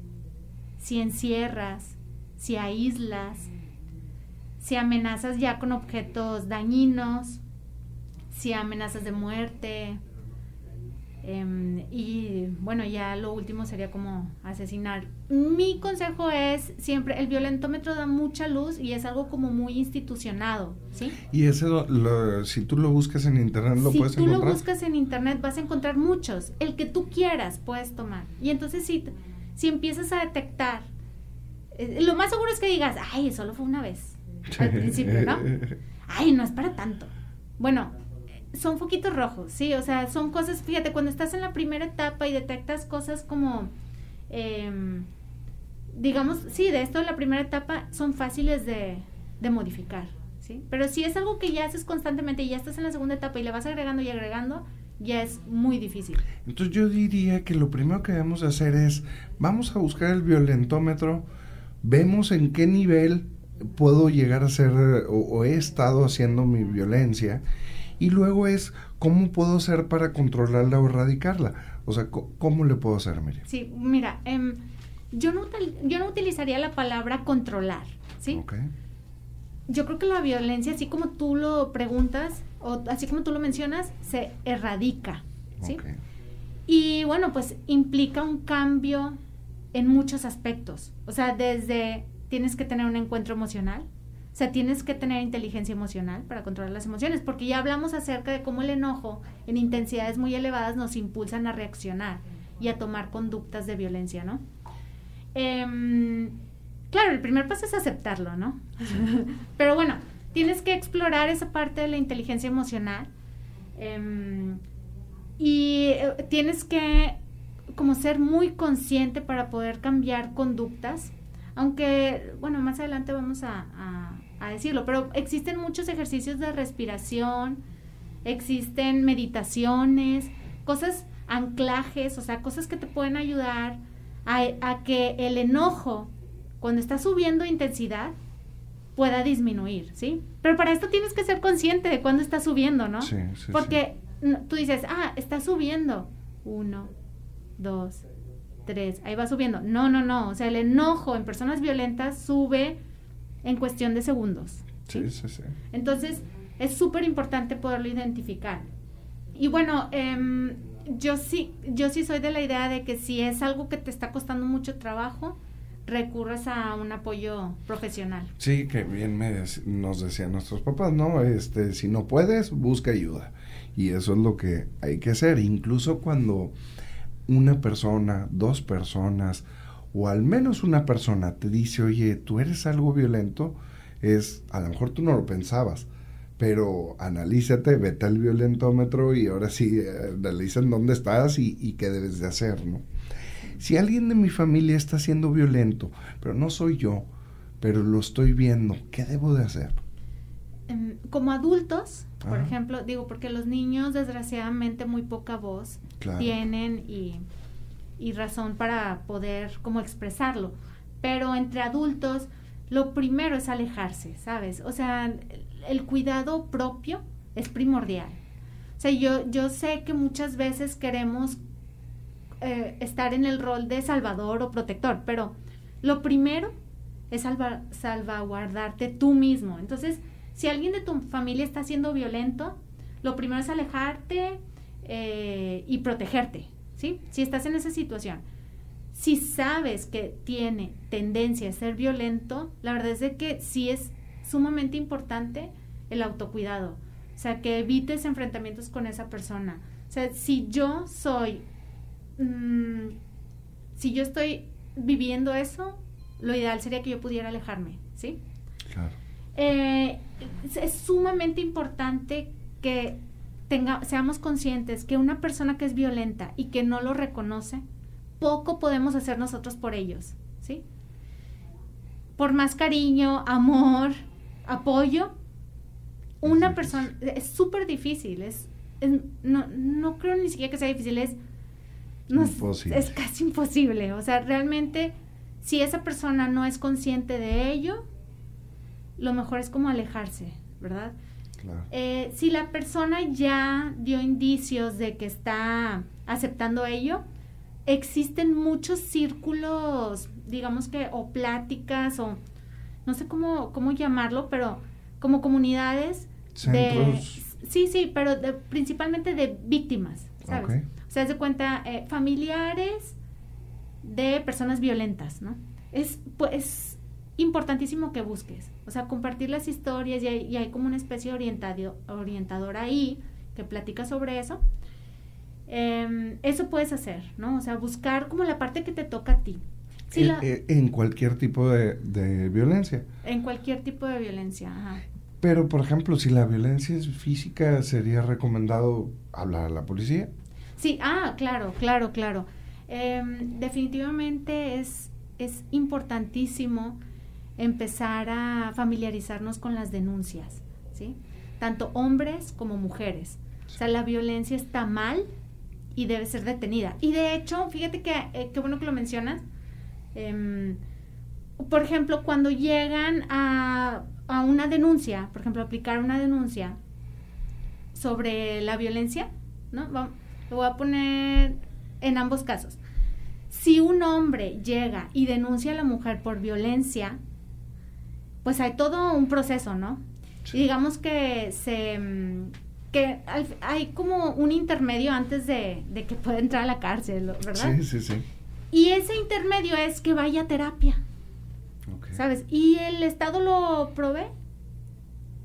si encierras, si aíslas, si amenazas ya con objetos dañinos, si amenazas de muerte, Em, y bueno, ya lo último sería como asesinar. Mi consejo es siempre, el violentómetro da mucha luz y es algo como muy institucionado, ¿sí? Y ese, si tú lo buscas en internet, ¿lo puedes encontrar? Si tú lo buscas en internet, vas a encontrar muchos. El que tú quieras puedes tomar. Y entonces si, si empiezas a detectar, eh, lo más seguro es que digas, ay, solo fue una vez, al principio, ¿no? (laughs) Ay, no es para tanto. Bueno, son foquitos rojos, sí, o sea, son cosas, fíjate, cuando estás en la primera etapa y detectas cosas como, em, digamos, sí, de esto de la primera etapa son fáciles de, de modificar, ¿sí? Pero si es algo que ya haces constantemente y ya estás en la segunda etapa y le vas agregando y agregando, ya es muy difícil. Entonces yo diría que lo primero que debemos hacer es, vamos a buscar el violentómetro, vemos en qué nivel puedo llegar a ser o he estado haciendo mi violencia y luego es cómo puedo hacer para controlarla o erradicarla. O sea, ¿cómo le puedo hacer, Miriam? Sí, mira, em, yo, no, yo no utilizaría la palabra controlar, ¿sí? Yo creo que la violencia, así como tú lo preguntas, o así como tú lo mencionas, se erradica, ¿sí? Y bueno, pues implica un cambio en muchos aspectos. O sea, desde tienes que tener un encuentro emocional, o sea, tienes que tener inteligencia emocional para controlar las emociones, porque ya hablamos acerca de cómo el enojo en intensidades muy elevadas nos impulsan a reaccionar y a tomar conductas de violencia, ¿no? Em, claro, el primer paso es aceptarlo, ¿no? (laughs) Pero bueno, tienes que explorar esa parte de la inteligencia emocional em, y eh, tienes que como ser muy consciente para poder cambiar conductas, aunque, bueno, más adelante vamos a a decirlo, pero existen muchos ejercicios de respiración, existen meditaciones, cosas, anclajes, o sea, cosas que te pueden ayudar a, que el enojo, cuando está subiendo intensidad, pueda disminuir, ¿sí? Pero para esto tienes que ser consciente de cuándo está subiendo, ¿no? Sí, sí, Porque tú dices, ah, está subiendo. Uno, dos, tres, ahí va subiendo. No, no, no. O sea, el enojo en personas violentas sube en cuestión de segundos. Sí, sí, sí. Entonces, es súper importante poderlo identificar. Y bueno, em, yo sí, yo sí soy de la idea de que si es algo que te está costando mucho trabajo, recurras a un apoyo profesional. Sí, que bien me nos decían nuestros papás, ¿no? Este, si no puedes, busca ayuda. Y eso es lo que hay que hacer. Incluso cuando una persona, dos personas, o al menos una persona te dice, oye, tú eres algo violento, es, a lo mejor tú no lo pensabas, pero analízate, vete al violentómetro y ahora sí, eh, analicen dónde estás y, y, qué debes de hacer, ¿no? Si alguien de mi familia está siendo violento, pero no soy yo, pero lo estoy viendo, ¿qué debo de hacer? Em, como adultos, por ejemplo, digo, porque los niños desgraciadamente muy poca voz tienen y y razón para poder como expresarlo. Pero entre adultos, lo primero es alejarse, ¿sabes? O sea, el, cuidado propio es primordial. O sea, yo, yo sé que muchas veces queremos eh, estar en el rol de salvador o protector, pero lo primero es salvaguardarte tú mismo. Entonces, si alguien de tu familia está siendo violento, lo primero es alejarte eh, y protegerte, ¿sí? Si estás en esa situación, si sabes que tiene tendencia a ser violento, la verdad es de que sí es sumamente importante el autocuidado. O sea, que evites enfrentamientos con esa persona. O sea, si yo soy, mm, si yo estoy viviendo eso, lo ideal sería que yo pudiera alejarme, ¿sí? Claro. Eh, es sumamente importante que tenga, seamos conscientes que una persona que es violenta y que no lo reconoce, poco podemos hacer nosotros por ellos, ¿sí? Por más cariño, amor, apoyo, una persona, es súper difícil, es, no, no, creo ni siquiera que sea difícil, es, es casi imposible, o sea, realmente, si esa persona no es consciente de ello, lo mejor es como alejarse, ¿verdad? Eh, si la persona ya dio indicios de que está aceptando ello, existen muchos círculos, digamos que, o pláticas, o no sé cómo, cómo llamarlo, pero como comunidades Centros. de... Sí, sí, pero de- principalmente de víctimas, ¿sabes? O sea, de cuenta, eh, familiares de personas violentas, ¿no? Es, pues, importantísimo que busques, o sea, compartir las historias y hay, y hay como una especie de orientador ahí que platica sobre eso. Em, eso puedes hacer, ¿no? O sea, buscar como la parte que te toca a ti. Sí, en, la- eh, en cualquier tipo de, de violencia. en cualquier tipo de violencia, ajá. Pero, por ejemplo, si la violencia es física, ¿sería recomendado hablar a la policía? Sí, ah, claro, claro, claro. Em, definitivamente es, es importantísimo empezar a familiarizarnos con las denuncias, ¿sí? Tanto hombres como mujeres. O sea, la violencia está mal y debe ser detenida. Y de hecho, fíjate que, eh, qué bueno que lo mencionas. Em, por ejemplo, cuando llegan a, a una denuncia, por ejemplo, aplicar una denuncia sobre la violencia, ¿no? Va- lo voy a poner en ambos casos. Si un hombre llega y denuncia a la mujer por violencia, pues hay todo un proceso, ¿no? Y digamos que se mm, que hay como un intermedio antes de, de que pueda entrar a la cárcel, ¿verdad? Sí, sí, sí. Y ese intermedio es que vaya a terapia. Ok. ¿sabes? Y el Estado lo provee,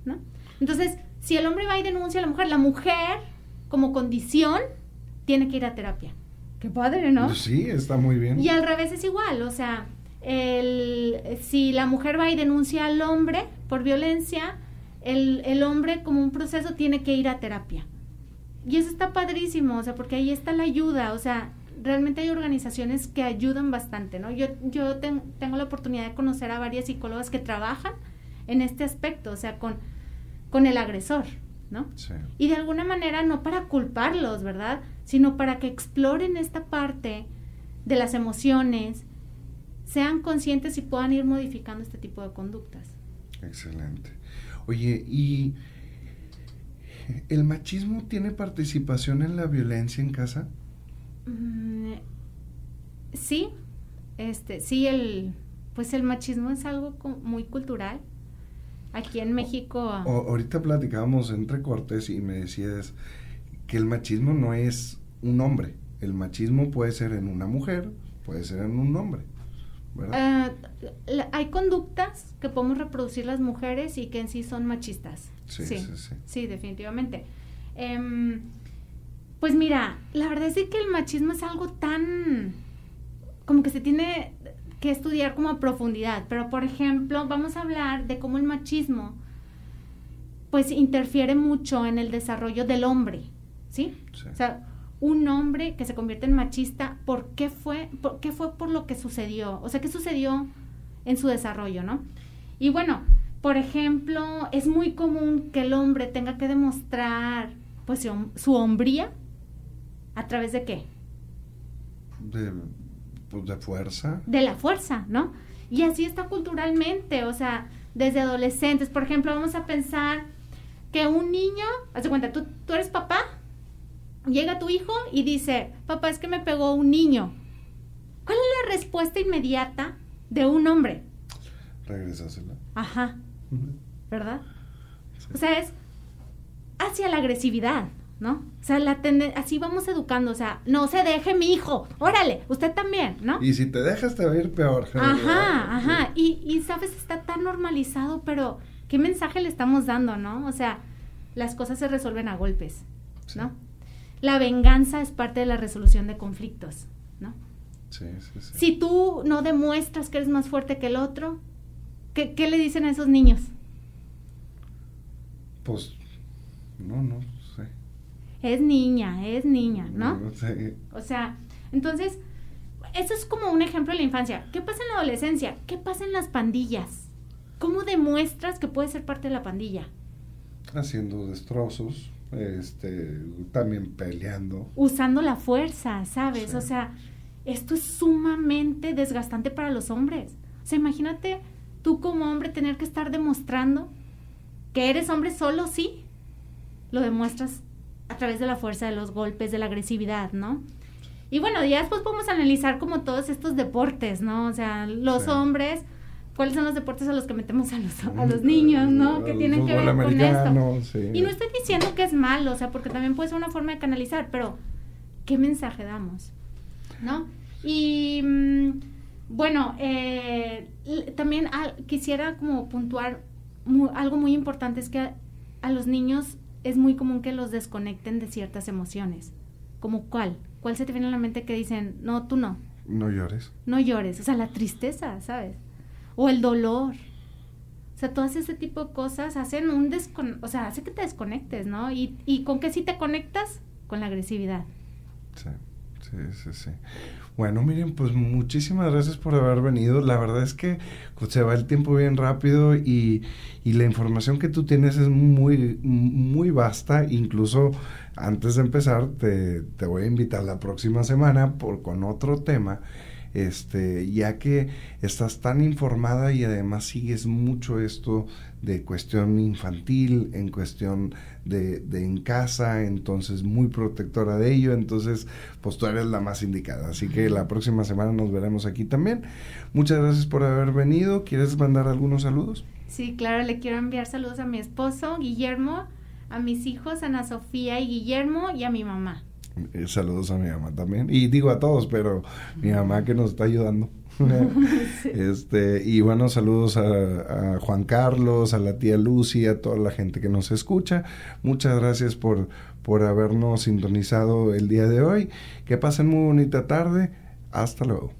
¿no? Entonces, si el hombre va y denuncia a la mujer, la mujer, como condición, tiene que ir a terapia. Qué padre, ¿no? Sí, está muy bien. Y al revés es igual, o sea, el, si la mujer va y denuncia al hombre por violencia, el, el hombre como un proceso tiene que ir a terapia. Y eso está padrísimo, o sea, porque ahí está la ayuda, o sea, realmente hay organizaciones que ayudan bastante, ¿no? Yo, yo ten- tengo la oportunidad de conocer a varias psicólogas que trabajan en este aspecto, o sea, con, con el agresor, ¿no? Sí. Y de alguna manera no para culparlos, ¿verdad? Sino para que exploren esta parte de las emociones, sean conscientes y puedan ir modificando este tipo de conductas. Excelente. Oye, ¿y el machismo tiene participación en la violencia en casa? Mm, sí, este, sí, el, pues el machismo es algo muy cultural. Aquí en México, O- ahorita platicábamos entre cortes y me decías que el machismo no es un hombre. El machismo puede ser en una mujer, puede ser en un hombre. ¿Verdad? la- hay conductas que podemos reproducir las mujeres y que en sí son machistas. sí, sí, sí. Sí, definitivamente. Em, pues mira, la verdad es que el machismo es algo tan... como que se tiene que estudiar como a profundidad. Pero, por ejemplo, vamos a hablar de cómo el machismo pues interfiere mucho en el desarrollo del hombre, ¿sí? Sí. O sea, un hombre que se convierte en machista, ¿por qué fue por, qué fue por lo que sucedió? O sea, ¿qué sucedió en su desarrollo, no? Y bueno, por ejemplo, es muy común que el hombre tenga que demostrar pues su, hom- su hombría a través de qué? De, pues, de fuerza. De la fuerza, ¿no? Y así está culturalmente, o sea, desde adolescentes, por ejemplo, vamos a pensar que un niño, haz de cuenta, tú, tú eres papá, llega tu hijo y dice, papá, es que me pegó un niño. ¿Cuál es la respuesta inmediata de un hombre? Regresásela. Ajá. ¿verdad? Sí. O sea, es hacia la agresividad, ¿no? O sea, la así vamos educando, o sea, no se deje mi hijo, órale, usted también, ¿no? Y si te dejas te va a ir peor. Ajá, ajá. Y, y sabes, está tan normalizado, pero ¿qué mensaje le estamos dando, no? O sea, las cosas se resuelven a golpes, Sí. ¿no? La venganza es parte de la resolución de conflictos, ¿no? Sí, sí, sí. Si tú no demuestras que eres más fuerte que el otro, ¿qué, qué le dicen a esos niños? Pues, no, no sé. Es niña, es niña, ¿no? sé. O sea, entonces, eso es como un ejemplo de la infancia. ¿Qué pasa en la adolescencia? ¿Qué pasa en las pandillas? ¿Cómo demuestras que puedes ser parte de la pandilla? Haciendo destrozos, este, también peleando. usando la fuerza, ¿sabes? Sí. O sea, esto es sumamente desgastante para los hombres. O sea, imagínate tú como hombre tener que estar demostrando que eres hombre solo, sí. Lo demuestras a través de la fuerza, de los golpes, de la agresividad, ¿no? Y bueno, ya después podemos analizar como todos estos deportes, ¿no? O sea, los Sí. hombres cuáles son los deportes a los que metemos a los, a los niños, ¿no? Que tienen que ver con esto. Y no estoy diciendo que es malo, o sea, porque también puede ser una forma de canalizar, pero ¿qué mensaje damos? ¿No? Y mm, bueno, eh, también quisiera como puntuar algo muy importante, es que a los niños es muy común que los desconecten de ciertas emociones. ¿Como cuál? ¿Cuál se te viene a la mente que dicen, no, tú no? No llores. No llores. O sea, la tristeza, ¿sabes? O el dolor. O sea, todas ese tipo de cosas hacen un descon... O sea, hace que te desconectes, ¿no? ¿Y, y con qué sí te conectas? Con la agresividad. Sí, sí, sí, sí. Bueno, miren, pues muchísimas gracias por haber venido. La verdad es que pues, se va el tiempo bien rápido y, y, la información que tú tienes es muy, muy vasta. Incluso antes de empezar, te, te voy a invitar la próxima semana por, con otro tema este, ya que estás tan informada y además sigues mucho esto de cuestión infantil, en cuestión de, de, en casa, entonces muy protectora de ello, entonces pues tú eres la más indicada. Así que la próxima semana nos veremos aquí también. Muchas gracias por haber venido. ¿Quieres mandar algunos saludos? Sí, claro, le quiero enviar saludos a mi esposo, Guillermo, a mis hijos, Ana Sofía y Guillermo, y a mi mamá. Eh, saludos a mi mamá también. Y digo a todos, pero mi mamá que nos está ayudando. (laughs) este Y bueno, saludos a, Juan Carlos, a la tía Lucy, a toda la gente que nos escucha. Muchas gracias por, por habernos sintonizado el día de hoy. Que pasen muy bonita tarde. Hasta luego.